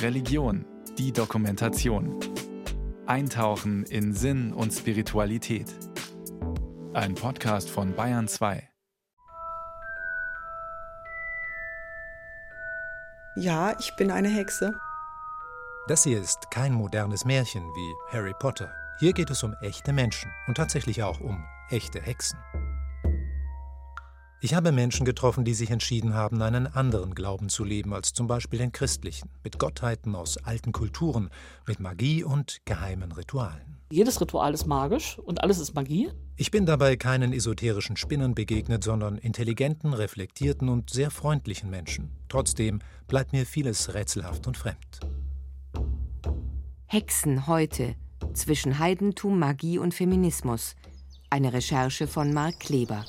Religion, die Dokumentation. Eintauchen in Sinn und Spiritualität. Ein Podcast von Bayern 2. Ja, ich bin eine Hexe. Das hier ist kein modernes Märchen wie Harry Potter. Hier geht es um echte Menschen und tatsächlich auch um echte Hexen. Ich habe Menschen getroffen, die sich entschieden haben, einen anderen Glauben zu leben als zum Beispiel den christlichen, mit Gottheiten aus alten Kulturen, mit Magie und geheimen Ritualen. Jedes Ritual ist magisch und alles ist Magie. Ich bin dabei keinen esoterischen Spinnern begegnet, sondern intelligenten, reflektierten und sehr freundlichen Menschen. Trotzdem bleibt mir vieles rätselhaft und fremd. Hexen heute zwischen Heidentum, Magie und Feminismus. Eine Recherche von Mark Kleber.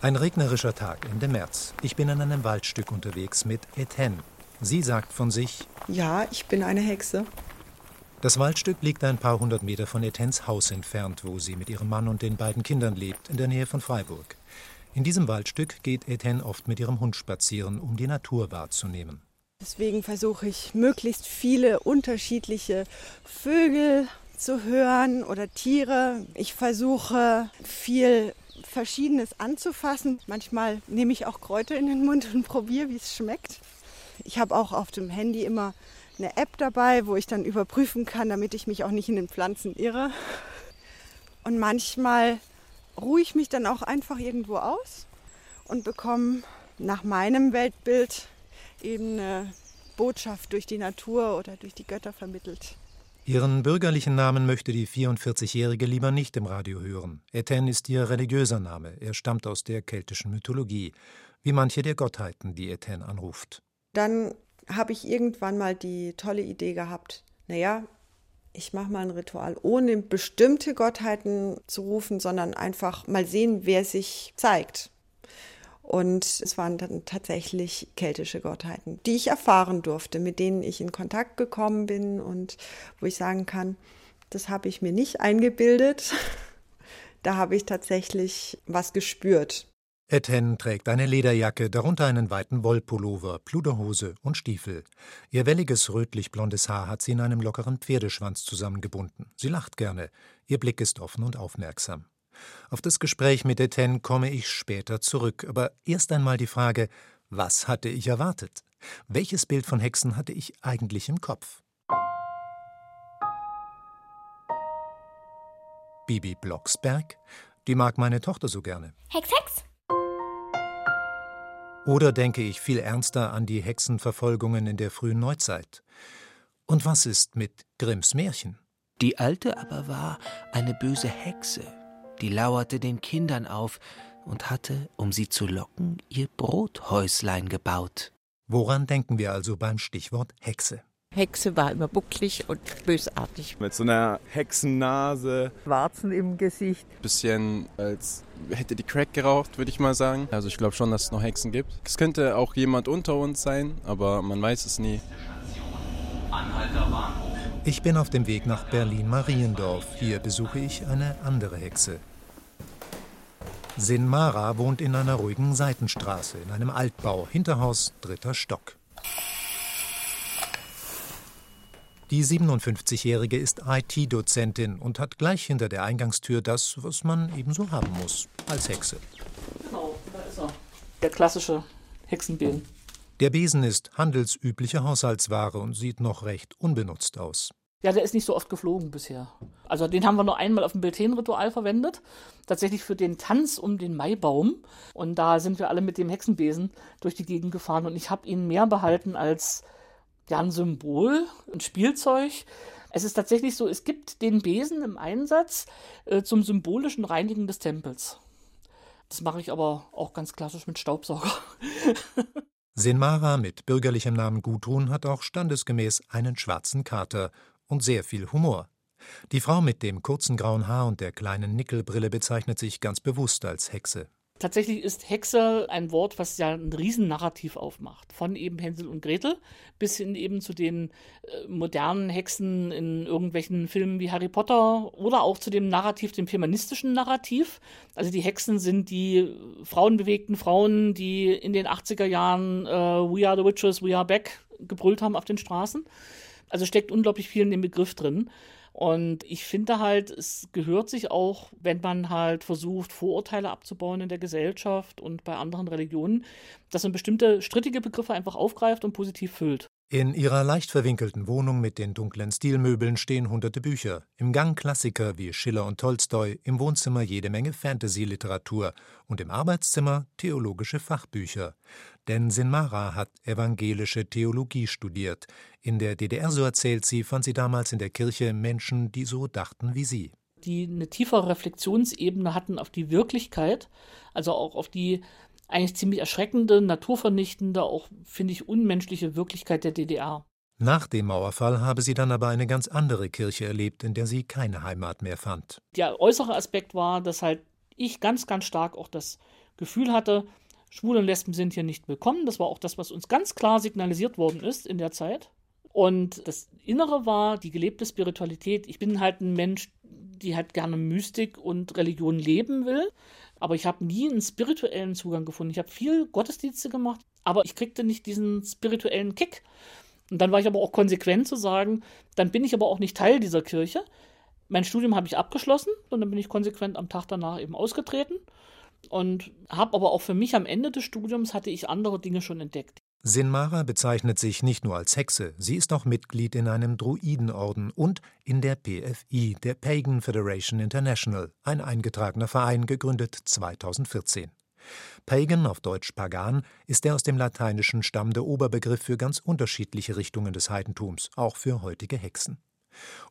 Ein regnerischer Tag Ende März. Ich bin in einem Waldstück unterwegs mit Etienne. Sie sagt von sich: Ja, ich bin eine Hexe. Das Waldstück liegt ein paar hundert Meter von Etiennes Haus entfernt, wo sie mit ihrem Mann und den beiden Kindern lebt, in der Nähe von Freiburg. In diesem Waldstück geht Etienne oft mit ihrem Hund spazieren, um die Natur wahrzunehmen. Deswegen versuche ich möglichst viele unterschiedliche Vögel zu hören oder Tiere. Ich versuche viel Verschiedenes anzufassen. Manchmal nehme ich auch Kräuter in den Mund und probiere, wie es schmeckt. Ich habe auch auf dem Handy immer eine App dabei, wo ich dann überprüfen kann, damit ich mich auch nicht in den Pflanzen irre. Und manchmal ruhe ich mich dann auch einfach irgendwo aus und bekomme nach meinem Weltbild eben eine Botschaft durch die Natur oder durch die Götter vermittelt. Ihren bürgerlichen Namen möchte die 44-Jährige lieber nicht im Radio hören. Etienne ist ihr religiöser Name. Er stammt aus der keltischen Mythologie, wie manche der Gottheiten, die Etienne anruft. Dann habe ich irgendwann mal die tolle Idee gehabt, naja, ich mache mal ein Ritual, ohne bestimmte Gottheiten zu rufen, sondern einfach mal sehen, wer sich zeigt. Und es waren dann tatsächlich keltische Gottheiten, die ich erfahren durfte, mit denen ich in Kontakt gekommen bin und wo ich sagen kann, das habe ich mir nicht eingebildet. Da habe ich tatsächlich was gespürt. Etienne trägt eine Lederjacke, darunter einen weiten Wollpullover, Pluderhose und Stiefel. Ihr welliges rötlich-blondes Haar hat sie in einem lockeren Pferdeschwanz zusammengebunden. Sie lacht gerne. Ihr Blick ist offen und aufmerksam. Auf das Gespräch mit Etienne komme ich später zurück, aber erst einmal die Frage, was hatte ich erwartet? Welches Bild von Hexen hatte ich eigentlich im Kopf? Bibi Blocksberg? Die mag meine Tochter so gerne. Hex, Hex! Oder denke ich viel ernster an die Hexenverfolgungen in der frühen Neuzeit? Und was ist mit Grimms Märchen? Die alte aber war eine böse Hexe, die lauerte den Kindern auf und hatte, um sie zu locken, ihr Brothäuslein gebaut. Woran denken wir also beim Stichwort Hexe? Hexe war immer bucklig und bösartig. Mit so einer Hexennase. Warzen im Gesicht. Bisschen als hätte die Crack geraucht, würde ich mal sagen. Also ich glaube schon, dass es noch Hexen gibt. Es könnte auch jemand unter uns sein, aber man weiß es nie. Ich bin auf dem Weg nach Berlin-Mariendorf. Hier besuche ich eine andere Hexe. Sinmara wohnt in einer ruhigen Seitenstraße, in einem Altbau, Hinterhaus, dritter Stock. Die 57-Jährige ist IT-Dozentin und hat gleich hinter der Eingangstür das, was man ebenso haben muss, als Hexe. Genau, da ist er. Der klassische Hexenbesen. Der Besen ist handelsübliche Haushaltsware und sieht noch recht unbenutzt aus. Ja, der ist nicht so oft geflogen bisher. Also den haben wir nur einmal auf dem Beltane-Ritual verwendet. Tatsächlich für den Tanz um den Maibaum. Und da sind wir alle mit dem Hexenbesen durch die Gegend gefahren. Und ich habe ihn mehr behalten als ja, ein Symbol, ein Spielzeug. Es ist tatsächlich so, es gibt den Besen im Einsatz äh, zum symbolischen Reinigen des Tempels. Das mache ich aber auch ganz klassisch mit Staubsauger. Sinmara mit bürgerlichem Namen Gudrun hat auch standesgemäß einen schwarzen Kater und sehr viel Humor. Die Frau mit dem kurzen grauen Haar und der kleinen Nickelbrille bezeichnet sich ganz bewusst als Hexe. Tatsächlich ist Hexe ein Wort, was ja ein Riesennarrativ aufmacht. Von eben Hänsel und Gretel bis hin eben zu den äh, modernen Hexen in irgendwelchen Filmen wie Harry Potter oder auch zu dem Narrativ, dem feministischen Narrativ. Also die Hexen sind die frauenbewegten Frauen, die in den 80er Jahren äh, We are the Witches, we are back gebrüllt haben auf den Straßen. Also steckt unglaublich viel in dem Begriff drin. Und ich finde halt, es gehört sich auch, wenn man halt versucht, Vorurteile abzubauen in der Gesellschaft und bei anderen Religionen, dass man bestimmte strittige Begriffe einfach aufgreift und positiv füllt. In ihrer leicht verwinkelten Wohnung mit den dunklen Stilmöbeln stehen hunderte Bücher. Im Gang Klassiker wie Schiller und Tolstoi, im Wohnzimmer jede Menge Fantasy-Literatur und im Arbeitszimmer theologische Fachbücher. Denn Sinmara hat evangelische Theologie studiert. In der DDR, so erzählt sie, fand sie damals in der Kirche Menschen, die so dachten wie sie. Die eine tiefere Reflexionsebene hatten auf die Wirklichkeit, also auch auf die eigentlich ziemlich erschreckende, naturvernichtende, auch finde ich unmenschliche Wirklichkeit der DDR. Nach dem Mauerfall habe sie dann aber eine ganz andere Kirche erlebt, in der sie keine Heimat mehr fand. Der äußere Aspekt war, dass halt ich ganz, ganz stark auch das Gefühl hatte, Schwule und Lesben sind hier nicht willkommen. Das war auch das, was uns ganz klar signalisiert worden ist in der Zeit. Und das Innere war die gelebte Spiritualität. Ich bin halt ein Mensch, die halt gerne Mystik und Religion leben will. Aber ich habe nie einen spirituellen Zugang gefunden. Ich habe viel Gottesdienste gemacht, aber ich kriegte nicht diesen spirituellen Kick. Und dann war ich aber auch konsequent zu sagen, dann bin ich aber auch nicht Teil dieser Kirche. Mein Studium habe ich abgeschlossen und dann bin ich konsequent am Tag danach eben ausgetreten und habe aber auch für mich am Ende des Studiums hatte ich andere Dinge schon entdeckt. Sinmara bezeichnet sich nicht nur als Hexe, sie ist auch Mitglied in einem Druidenorden und in der PFI, der Pagan Federation International, ein eingetragener Verein, gegründet 2014. Pagan, auf Deutsch Pagan, ist der aus dem Lateinischen stammende Oberbegriff für ganz unterschiedliche Richtungen des Heidentums, auch für heutige Hexen.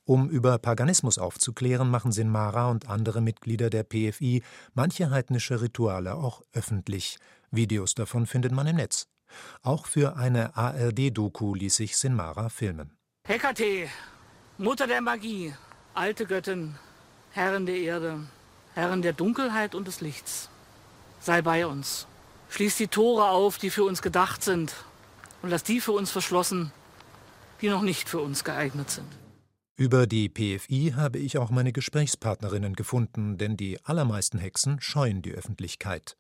Um über Paganismus aufzuklären, machen Sinmara und andere Mitglieder der PFI manche heidnische Rituale auch öffentlich. Videos davon findet man im Netz. Auch für eine ARD-Doku ließ sich Sinmara filmen. Hekate, Mutter der Magie, alte Göttin, Herrin der Erde, Herrin der Dunkelheit und des Lichts, sei bei uns. Schließ die Tore auf, die für uns gedacht sind, und lass die für uns verschlossen, die noch nicht für uns geeignet sind. Über die PFI habe ich auch meine Gesprächspartnerinnen gefunden, denn die allermeisten Hexen scheuen die Öffentlichkeit.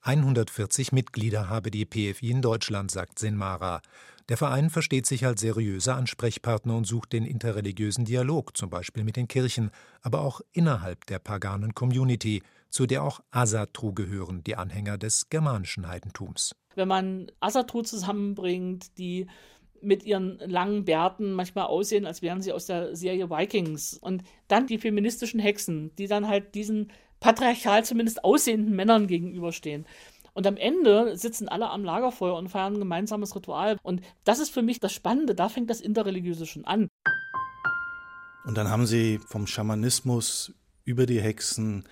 140 Mitglieder habe die PFI in Deutschland, sagt Sinmara. Der Verein versteht sich als seriöser Ansprechpartner und sucht den interreligiösen Dialog, zum Beispiel mit den Kirchen, aber auch innerhalb der paganen Community, zu der auch Asatru gehören, die Anhänger des germanischen Heidentums. Wenn man Asatru zusammenbringt, die mit ihren langen Bärten manchmal aussehen, als wären sie aus der Serie Vikings. Und dann die feministischen Hexen, die dann halt diesen patriarchal zumindest aussehenden Männern gegenüberstehen. Und am Ende sitzen alle am Lagerfeuer und feiern ein gemeinsames Ritual. Und das ist für mich das Spannende, da fängt das Interreligiöse schon an. Und dann haben sie vom Schamanismus über die Hexen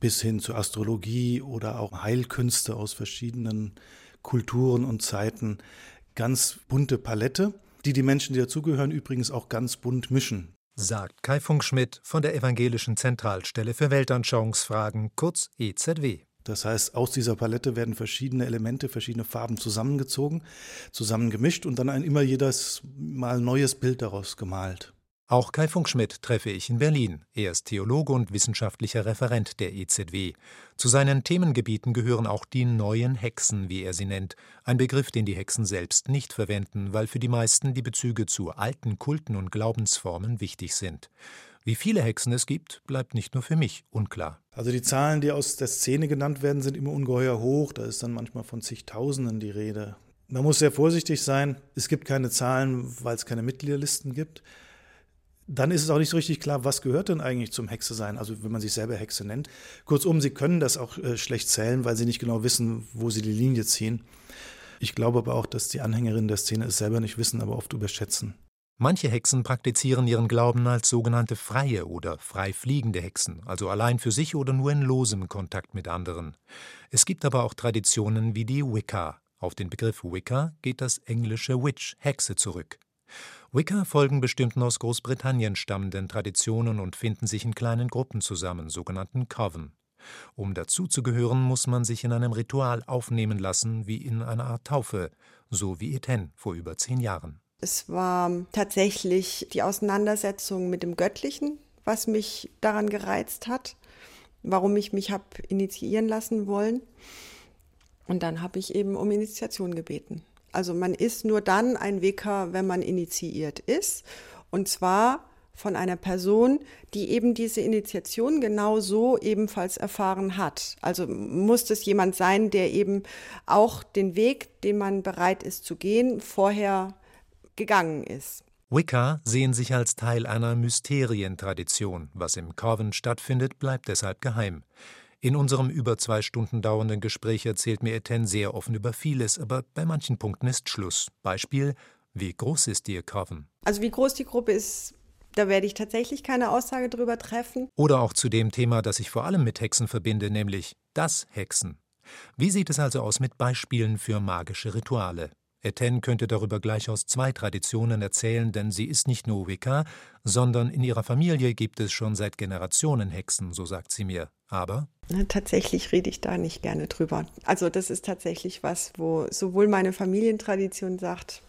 bis hin zur Astrologie oder auch Heilkünste aus verschiedenen Kulturen und Zeiten ganz bunte Palette, die die Menschen, die dazugehören, übrigens auch ganz bunt mischen. Sagt Kai Funkschmidt von der Evangelischen Zentralstelle für Weltanschauungsfragen, kurz EZW. Das heißt, aus dieser Palette werden verschiedene Elemente, verschiedene Farben zusammengezogen, zusammengemischt und dann ein immer jedes Mal neues Bild daraus gemalt. Auch Kai Funkschmidt treffe ich in Berlin. Er ist Theologe und wissenschaftlicher Referent der EZW. Zu seinen Themengebieten gehören auch die neuen Hexen, wie er sie nennt, ein Begriff, den die Hexen selbst nicht verwenden, weil für die meisten die Bezüge zu alten Kulten und Glaubensformen wichtig sind. Wie viele Hexen es gibt, bleibt nicht nur für mich unklar. Also die Zahlen, die aus der Szene genannt werden, sind immer ungeheuer hoch. Da ist dann manchmal von zigtausenden die Rede. Man muss sehr vorsichtig sein. Es gibt keine Zahlen, weil es keine Mitgliederlisten gibt dann ist es auch nicht so richtig klar, was gehört denn eigentlich zum Hexe sein, also wenn man sich selber Hexe nennt. Kurzum, sie können das auch äh, schlecht zählen, weil sie nicht genau wissen, wo sie die Linie ziehen. Ich glaube aber auch, dass die Anhängerinnen der Szene es selber nicht wissen, aber oft überschätzen. Manche Hexen praktizieren ihren Glauben als sogenannte freie oder frei fliegende Hexen, also allein für sich oder nur in losem Kontakt mit anderen. Es gibt aber auch Traditionen wie die Wicca. Auf den Begriff Wicca geht das englische Witch, Hexe, zurück. Wicca folgen bestimmten aus Großbritannien stammenden Traditionen und finden sich in kleinen Gruppen zusammen, sogenannten Coven. Um dazuzugehören, muss man sich in einem Ritual aufnemen lassen, wie in einer Art Taufe, so wie Etienne vor über zehn Jahren. Es war tatsächlich die Auseinandersetzung mit dem Göttlichen, was mich daran gereizt hat, warum ich mich habe initiieren lassen wollen. Und dann habe ich eben um Initiation gebeten. Also man ist nur dann ein Wicker, wenn man initiiert ist. Und zwar von einer Person, die eben diese Initiation genau so ebenfalls erfahren hat. Also muss es jemand sein, der eben auch den Weg, den man bereit ist zu gehen, vorher gegangen ist. Wicca sehen sich als Teil einer Mysterientradition. Was im Coven stattfindet, bleibt deshalb geheim. In unserem über zwei Stunden dauernden Gespräch erzählt mir Etienne sehr offen über vieles, aber bei manchen Punkten ist Schluss. Beispiel, wie groß ist Ihr Coven? Also wie groß die Gruppe ist, da werde ich tatsächlich keine Aussage drüber treffen. Oder auch zu dem Thema, das ich vor allem mit Hexen verbinde, nämlich das Hexen. Wie sieht es also aus mit Beispielen für magische Rituale? Etienne könnte darüber gleich aus zwei Traditionen erzählen, denn sie ist nicht nur Wicca, sondern in ihrer Familie gibt es schon seit Generationen Hexen, so sagt sie mir. Aber? Tatsächlich rede ich da nicht gerne drüber. Also das ist tatsächlich was, wo sowohl meine Familientradition sagt,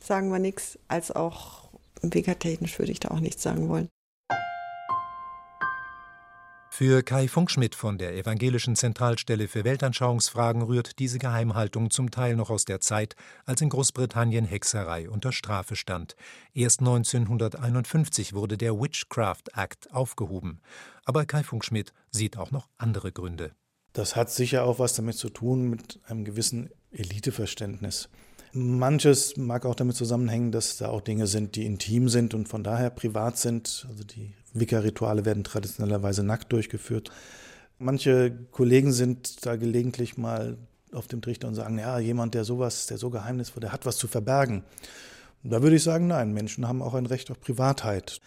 sagen wir nichts, als auch Wicca-technisch würde ich da auch nichts sagen wollen. Für Kai Funkschmidt von der Evangelischen Zentralstelle für Weltanschauungsfragen rührt diese Geheimhaltung zum Teil noch aus der Zeit, als in Großbritannien Hexerei unter Strafe stand. Erst 1951 wurde der Witchcraft Act aufgehoben. Aber Kai Funkschmidt sieht auch noch andere Gründe. Das hat sicher auch was damit zu tun mit einem gewissen Eliteverständnis. Manches mag auch damit zusammenhängen, dass da auch Dinge sind, die intim sind und von daher privat sind. Also die Wicca-Rituale werden traditionellerweise nackt durchgeführt. Manche Kollegen sind da gelegentlich mal auf dem Trichter und sagen, ja, jemand, der sowas, der so geheimnisvoll, der hat was zu verbergen. Da würde ich sagen, nein, Menschen haben auch ein Recht auf Privatheit.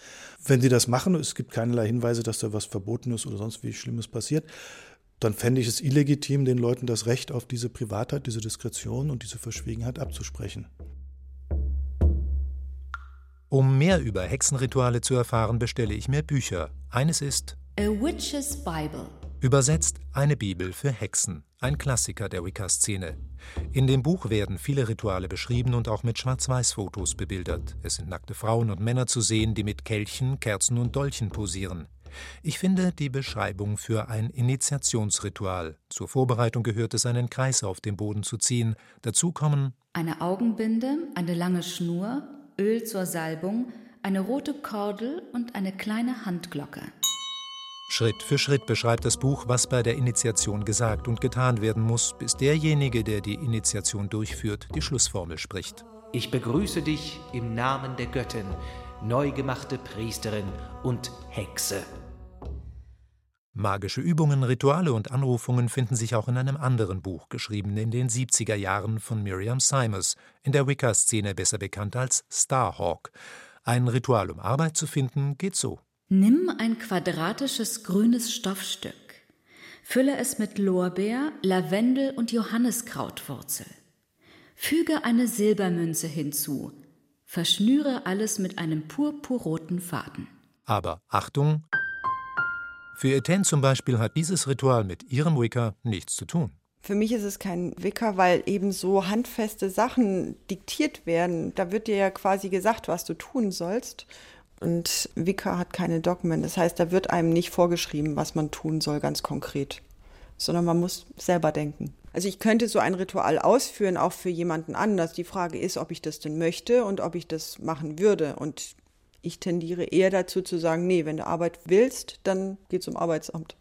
Wenn sie das machen, es gibt keinerlei Hinweise, dass da was verboten ist oder sonst wie Schlimmes passiert, dann fände ich es illegitim, den Leuten das Recht auf diese Privatheit, diese Diskretion und diese Verschwiegenheit abzusprechen. Um mehr über Hexenrituale zu erfahren, bestelle ich mir Bücher. Eines ist A Witch's Bible. Übersetzt eine Bibel für Hexen, ein Klassiker der Wicca-Szene. In dem Buch werden viele Rituale beschrieben und auch mit Schwarz-Weiß-Fotos bebildert. Es sind nackte Frauen und Männer zu sehen, die mit Kelchen, Kerzen und Dolchen posieren. Ich finde die Beschreibung für ein Initiationsritual. Zur Vorbereitung gehört es, einen Kreis auf dem Boden zu ziehen. Dazu kommen eine Augenbinde, eine lange Schnur, Öl zur Salbung, eine rote Kordel und eine kleine Handglocke. Schritt für Schritt beschreibt das Buch, was bei der Initiation gesagt und getan werden muss, bis derjenige, der die Initiation durchführt, die Schlussformel spricht. Ich begrüße dich im Namen der Göttin, neu gemachte Priesterin und Hexe. Magische Übungen, Rituale und Anrufungen finden sich auch in einem anderen Buch, geschrieben in den 70er Jahren von Miriam Simers, in der Wicca-Szene besser bekannt als Starhawk. Ein Ritual, um Arbeit zu finden, geht so. Nimm ein quadratisches grünes Stoffstück. Fülle es mit Lorbeer, Lavendel und Johanniskrautwurzel. Füge eine Silbermünze hinzu. Verschnüre alles mit einem purpurroten Faden. Aber Achtung, für Etienne zum Beispiel hat dieses Ritual mit ihrem Wicca nichts zu tun. Für mich ist es kein Wicca, weil eben so handfeste Sachen diktiert werden. Da wird dir ja quasi gesagt, was du tun sollst. Und Wicca hat keine Dogmen. Das heißt, da wird einem nicht vorgeschrieben, was man tun soll, ganz konkret. Sondern man muss selber denken. Also ich könnte so ein Ritual ausführen, auch für jemanden anders. Die Frage ist, ob ich das denn möchte und ob ich das machen würde. Und ich tendiere eher dazu zu sagen, nee, wenn du Arbeit willst, dann geh zum Arbeitsamt.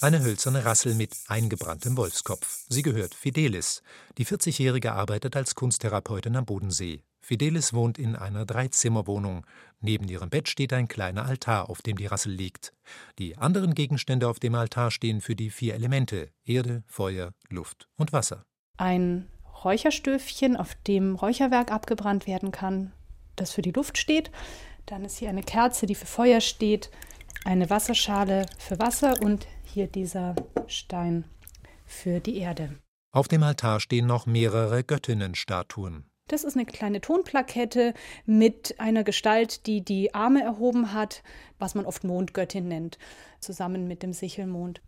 Eine hölzerne Rassel mit eingebranntem Wolfskopf. Sie gehört Fidelis. Die 40-Jährige arbeitet als Kunsttherapeutin am Bodensee. Fidelis wohnt in einer Dreizimmerwohnung. Neben ihrem Bett steht ein kleiner Altar, auf dem die Rassel liegt. Die anderen Gegenstände auf dem Altar stehen für die vier Elemente Erde, Feuer, Luft und Wasser. Ein Räucherstöfchen, auf dem Räucherwerk abgebrannt werden kann, das für die Luft steht. Dann ist hier eine Kerze, die für Feuer steht, eine Wasserschale für Wasser und hier dieser Stein für die Erde. Auf dem Altar stehen noch mehrere Göttinnenstatuen. Das ist eine kleine Tonplakette mit einer Gestalt, die die Arme erhoben hat, was man oft Mondgöttin nennt, zusammen mit dem Sichelmond.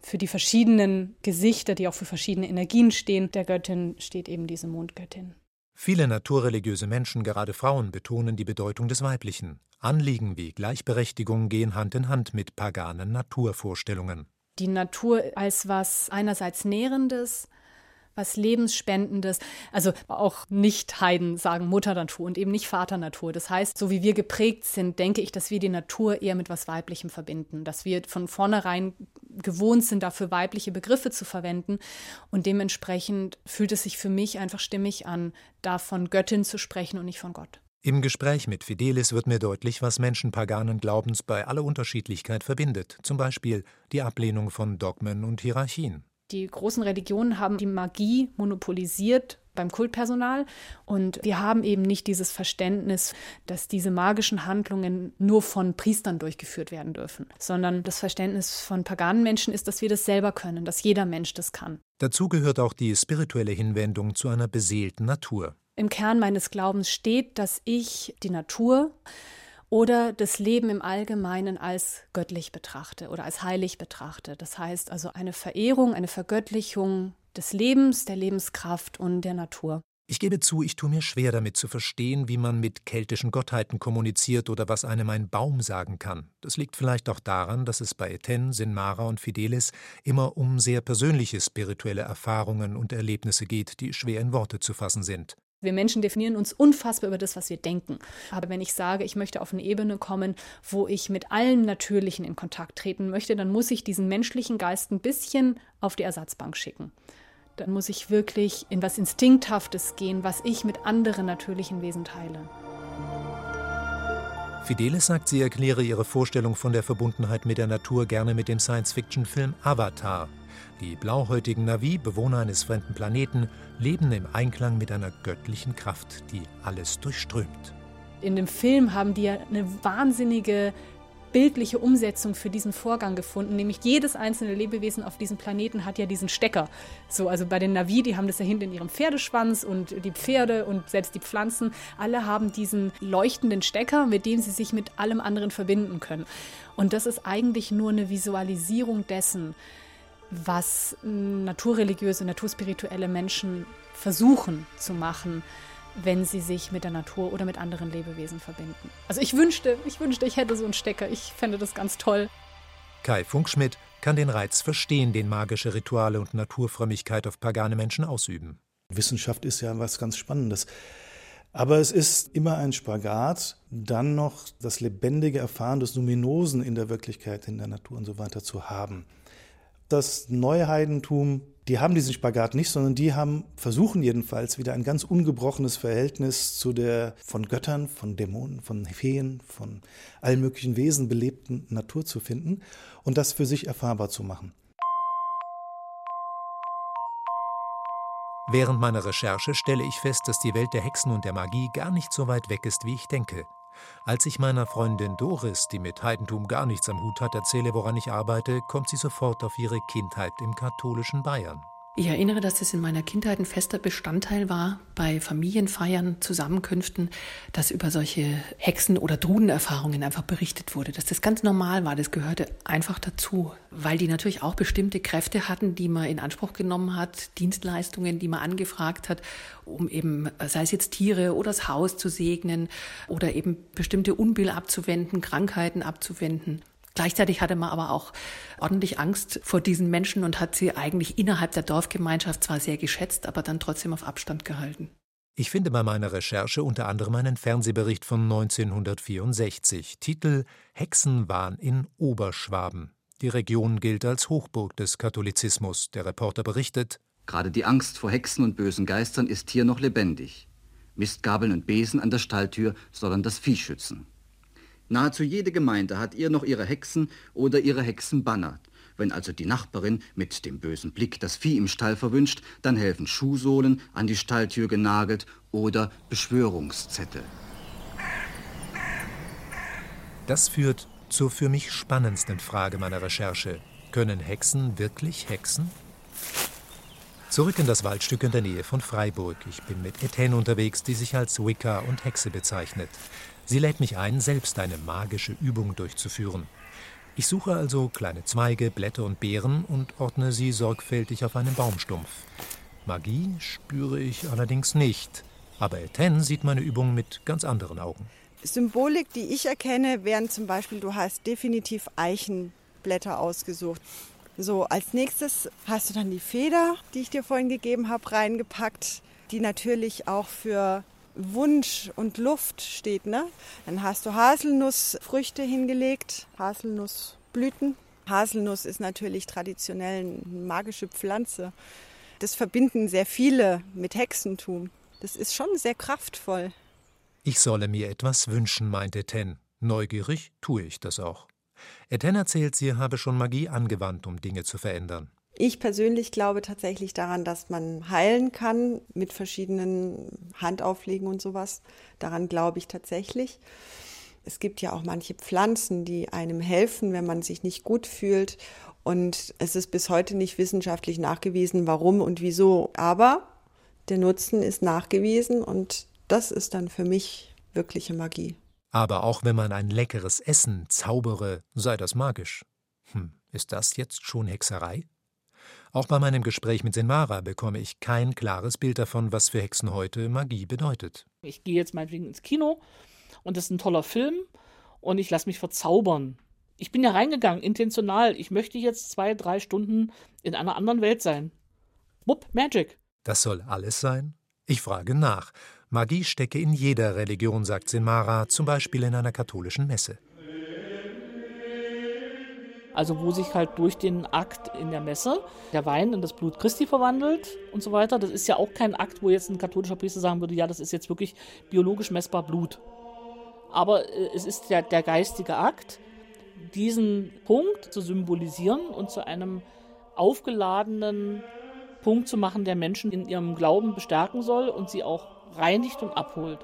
Für die verschiedenen Gesichter, die auch für verschiedene Energien stehen, der Göttin steht eben diese Mondgöttin. Viele naturreligiöse Menschen, gerade Frauen, betonen die Bedeutung des Weiblichen. Anliegen wie Gleichberechtigung gehen Hand in Hand mit paganen Naturvorstellungen. Die Natur als was einerseits Nährendes, was Lebensspendendes. Also auch nicht Heiden sagen Mutter Natur und eben nicht Vater Natur. Das heißt, so wie wir geprägt sind, denke ich, dass wir die Natur eher mit was Weiblichem verbinden, dass wir von vornherein gewohnt sind, dafür weibliche Begriffe zu verwenden. Und dementsprechend fühlt es sich für mich einfach stimmig an, da von Göttin zu sprechen und nicht von Gott. Im Gespräch mit Fidelis wird mir deutlich, was Menschen paganen Glaubens bei aller Unterschiedlichkeit verbindet, zum Beispiel die Ablehnung von Dogmen und Hierarchien. Die großen Religionen haben die Magie monopolisiert beim Kultpersonal. Und wir haben eben nicht dieses Verständnis, dass diese magischen Handlungen nur von Priestern durchgeführt werden dürfen, sondern das Verständnis von paganen Menschen ist, dass wir das selber können, dass jeder Mensch das kann. Dazu gehört auch die spirituelle Hinwendung zu einer beseelten Natur. Im Kern meines Glaubens steht, dass ich die Natur oder das Leben im Allgemeinen als göttlich betrachte oder als heilig betrachte. Das heißt also eine Verehrung, eine Vergöttlichung des Lebens, der Lebenskraft und der Natur. Ich gebe zu, ich tue mir schwer damit zu verstehen, wie man mit keltischen Gottheiten kommuniziert oder was einem ein Baum sagen kann. Das liegt vielleicht auch daran, dass es bei Eten, Sinmara und Fidelis immer um sehr persönliche spirituelle Erfahrungen und Erlebnisse geht, die schwer in Worte zu fassen sind. Wir Menschen definieren uns unfassbar über das, was wir denken. Aber wenn ich sage, ich möchte auf eine Ebene kommen, wo ich mit allem Natürlichen in Kontakt treten möchte, dann muss ich diesen menschlichen Geist ein bisschen auf die Ersatzbank schicken. Dann muss ich wirklich in was Instinkthaftes gehen, was ich mit anderen natürlichen Wesen teile. Fidelis sagt, sie erkläre ihre Vorstellung von der Verbundenheit mit der Natur gerne mit dem Science-Fiction-Film Avatar, die blauhäutigen Navi, Bewohner eines fremden Planeten, leben im Einklang mit einer göttlichen Kraft, die alles durchströmt. In dem Film haben die eine wahnsinnige bildliche Umsetzung für diesen Vorgang gefunden, nämlich jedes einzelne Lebewesen auf diesem Planeten hat ja diesen Stecker. So, also bei den Navi, die haben das ja hinten in ihrem Pferdeschwanz und die Pferde und selbst die Pflanzen, alle haben diesen leuchtenden Stecker, mit dem sie sich mit allem anderen verbinden können. Und das ist eigentlich nur eine Visualisierung dessen, was naturreligiöse, naturspirituelle Menschen versuchen zu machen, wenn sie sich mit der Natur oder mit anderen Lebewesen verbinden. Also ich wünschte, ich wünschte, ich hätte so einen Stecker. Ich fände das ganz toll. Kai Funkschmidt kann den Reiz verstehen, den magische Rituale und Naturfrömmigkeit auf pagane Menschen ausüben. Wissenschaft ist ja was ganz Spannendes. Aber es ist immer ein Spagat, dann noch das lebendige Erfahren des Luminosen in der Wirklichkeit, in der Natur und so weiter zu haben das Neuheidentum, die haben diesen Spagat nicht, sondern die haben, versuchen jedenfalls wieder ein ganz ungebrochenes Verhältnis zu der von Göttern, von Dämonen, von Feen, von allen möglichen Wesen belebten Natur zu finden und das für sich erfahrbar zu machen. Während meiner Recherche stelle ich fest, dass die Welt der Hexen und der Magie gar nicht so weit weg ist, wie ich denke. Als ich meiner Freundin Doris, die mit Heidentum gar nichts am Hut hat, erzähle, woran ich arbeite, kommt sie sofort auf ihre Kindheit im katholischen Bayern. Ich erinnere, dass das in meiner Kindheit ein fester Bestandteil war, bei Familienfeiern, Zusammenkünften, dass über solche Hexen- oder Drudenerfahrungen einfach berichtet wurde, dass das ganz normal war, das gehörte einfach dazu, weil die natürlich auch bestimmte Kräfte hatten, die man in Anspruch genommen hat, Dienstleistungen, die man angefragt hat, um eben, sei es jetzt Tiere oder das Haus zu segnen oder eben bestimmte Unbill abzuwenden, Krankheiten abzuwenden. Gleichzeitig hatte man aber auch ordentlich Angst vor diesen Menschen und hat sie eigentlich innerhalb der Dorfgemeinschaft zwar sehr geschätzt, aber dann trotzdem auf Abstand gehalten. Ich finde bei meiner Recherche unter anderem einen Fernsehbericht von 1964, Titel Hexenwahn in Oberschwaben. Die Region gilt als Hochburg des Katholizismus. Der Reporter berichtet: Gerade die Angst vor Hexen und bösen Geistern ist hier noch lebendig. Mistgabeln und Besen an der Stalltür sollen das Vieh schützen. Nahezu jede Gemeinde hat ihr noch ihre Hexen oder ihre Hexenbanner. Wenn also die Nachbarin mit dem bösen Blick das Vieh im Stall verwünscht, dann helfen Schuhsohlen an die Stalltür genagelt oder Beschwörungszettel. Das führt zur für mich spannendsten Frage meiner Recherche. Können Hexen wirklich hexen? Zurück in das Waldstück in der Nähe von Freiburg. Ich bin mit Etienne unterwegs, die sich als Wicca und Hexe bezeichnet. Sie lädt mich ein, selbst eine magische Übung durchzuführen. Ich suche also kleine Zweige, Blätter und Beeren und ordne sie sorgfältig auf einen Baumstumpf. Magie spüre ich allerdings nicht, aber Etienne sieht meine Übung mit ganz anderen Augen. Symbolik, die ich erkenne, wären zum Beispiel, du hast definitiv Eichenblätter ausgesucht. So, als nächstes hast du dann die Feder, die ich dir vorhin gegeben habe, reingepackt, die natürlich auch für Wunsch und Luft steht. Ne? Dann hast du Haselnussfrüchte hingelegt, Haselnussblüten. Haselnuss ist natürlich traditionell eine magische Pflanze. Das verbinden sehr viele mit Hexentum. Das ist schon sehr kraftvoll. Ich solle mir etwas wünschen, meinte Ten. Neugierig tue ich das auch. Etienne erzählt, sie habe schon Magie angewandt, um Dinge zu verändern. Ich persönlich glaube tatsächlich daran, dass man heilen kann mit verschiedenen Handauflegen und sowas. Daran glaube ich tatsächlich. Es gibt ja auch manche Pflanzen, die einem helfen, wenn man sich nicht gut fühlt. Und es ist bis heute nicht wissenschaftlich nachgewiesen, warum und wieso. Aber der Nutzen ist nachgewiesen und das ist dann für mich wirkliche Magie. Aber auch wenn man ein leckeres Essen zaubere, sei das magisch. Hm, ist das jetzt schon Hexerei? Auch bei meinem Gespräch mit Senmara bekomme ich kein klares Bild davon, was für Hexen heute Magie bedeutet. Ich gehe jetzt meinetwegen ins Kino und das ist ein toller Film und ich lasse mich verzaubern. Ich bin ja reingegangen, intentional. Ich möchte jetzt zwei, drei Stunden in einer anderen Welt sein. Wupp, Magic. Das soll alles sein? Ich frage nach. Magie stecke in jeder Religion, sagt Sinmara, zum Beispiel in einer katholischen Messe. Also wo sich halt durch den Akt in der Messe der Wein in das Blut Christi verwandelt und so weiter. Das ist ja auch kein Akt, wo jetzt ein katholischer Priester sagen würde, ja, das ist jetzt wirklich biologisch messbar Blut. Aber äh, es ist der, der geistige Akt, diesen Punkt zu symbolisieren und zu einem aufgeladenen Punkt zu machen, der Menschen in ihrem Glauben bestärken soll und sie auch reinigt und abholt.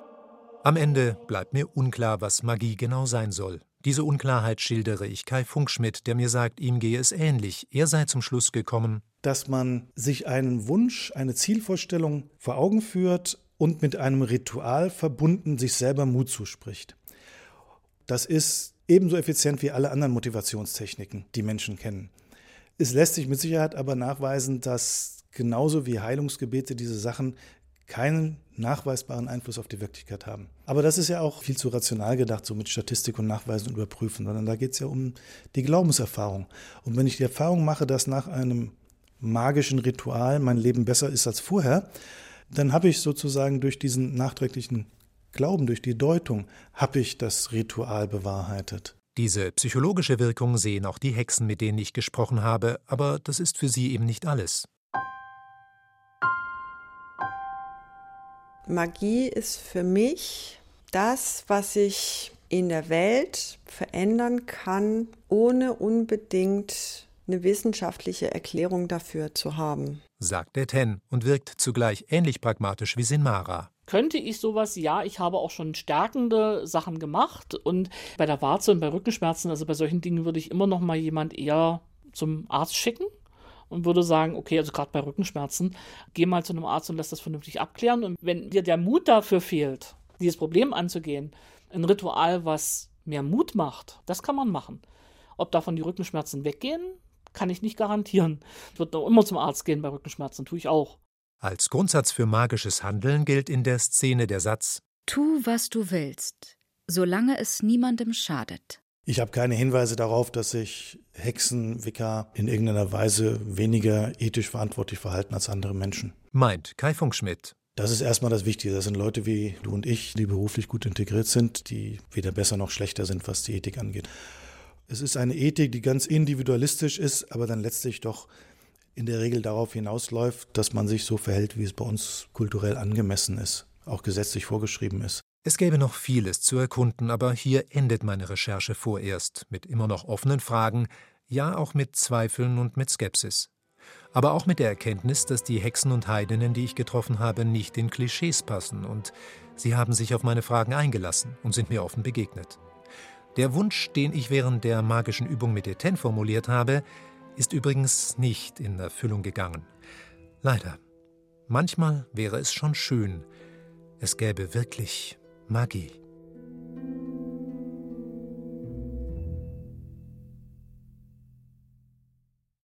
Am Ende bleibt mir unklar, was Magie genau sein soll. Diese Unklarheit schildere ich Kai Funkschmidt, der mir sagt, ihm gehe es ähnlich. Er sei zum Schluss gekommen, dass man sich einen Wunsch, eine Zielvorstellung vor Augen führt und mit einem Ritual verbunden sich selber Mut zuspricht. Das ist ebenso effizient wie alle anderen Motivationstechniken, die Menschen kennen. Es lässt sich mit Sicherheit aber nachweisen, dass genauso wie Heilungsgebete diese Sachen keinen nachweisbaren Einfluss auf die Wirklichkeit haben. Aber das ist ja auch viel zu rational gedacht, so mit Statistik und Nachweisen und Überprüfen, sondern da geht es ja um die Glaubenserfahrung. Und wenn ich die Erfahrung mache, dass nach einem magischen Ritual mein Leben besser ist als vorher, dann habe ich sozusagen durch diesen nachträglichen Glauben, durch die Deutung, habe ich das Ritual bewahrheitet. Diese psychologische Wirkung sehen auch die Hexen, mit denen ich gesprochen habe, aber das ist für sie eben nicht alles. Magie ist für mich das, was ich in der Welt verändern kann, ohne unbedingt eine wissenschaftliche Erklärung dafür zu haben. Sagt der Ten und wirkt zugleich ähnlich pragmatisch wie Sinmara. Könnte ich sowas? Ja, ich habe auch schon stärkende Sachen gemacht und bei der Warze und bei Rückenschmerzen, also bei solchen Dingen würde ich immer noch mal jemand eher zum Arzt schicken und würde sagen, okay, also gerade bei Rückenschmerzen, geh mal zu einem Arzt und lass das vernünftig abklären. Und wenn dir der Mut dafür fehlt, dieses Problem anzugehen, ein Ritual, was mehr Mut macht, das kann man machen. Ob davon die Rückenschmerzen weggehen, kann ich nicht garantieren. Ich würde noch immer zum Arzt gehen bei Rückenschmerzen, tue ich auch. Als Grundsatz für magisches Handeln gilt in der Szene der Satz Tu, was du willst, solange es niemandem schadet. Ich habe keine Hinweise darauf, dass sich Hexen, Wicker in irgendeiner Weise weniger ethisch verantwortlich verhalten als andere Menschen. Meint Kai Funkschmidt. Das ist erstmal das Wichtige. Das sind Leute wie du und ich, die beruflich gut integriert sind, die weder besser noch schlechter sind, was die Ethik angeht. Es ist eine Ethik, die ganz individualistisch ist, aber dann letztlich doch in der Regel darauf hinausläuft, dass man sich so verhält, wie es bei uns kulturell angemessen ist, auch gesetzlich vorgeschrieben ist. Es gäbe noch vieles zu erkunden, aber hier endet meine Recherche vorerst mit immer noch offenen Fragen, ja auch mit Zweifeln und mit Skepsis. Aber auch mit der Erkenntnis, dass die Hexen und Heidinnen, die ich getroffen habe, nicht in Klischees passen und sie haben sich auf meine Fragen eingelassen und sind mir offen begegnet. Der Wunsch, den ich während der magischen Übung mit Etienne formuliert habe, ist übrigens nicht in Erfüllung gegangen. Leider. Manchmal wäre es schon schön, es gäbe wirklich Magie.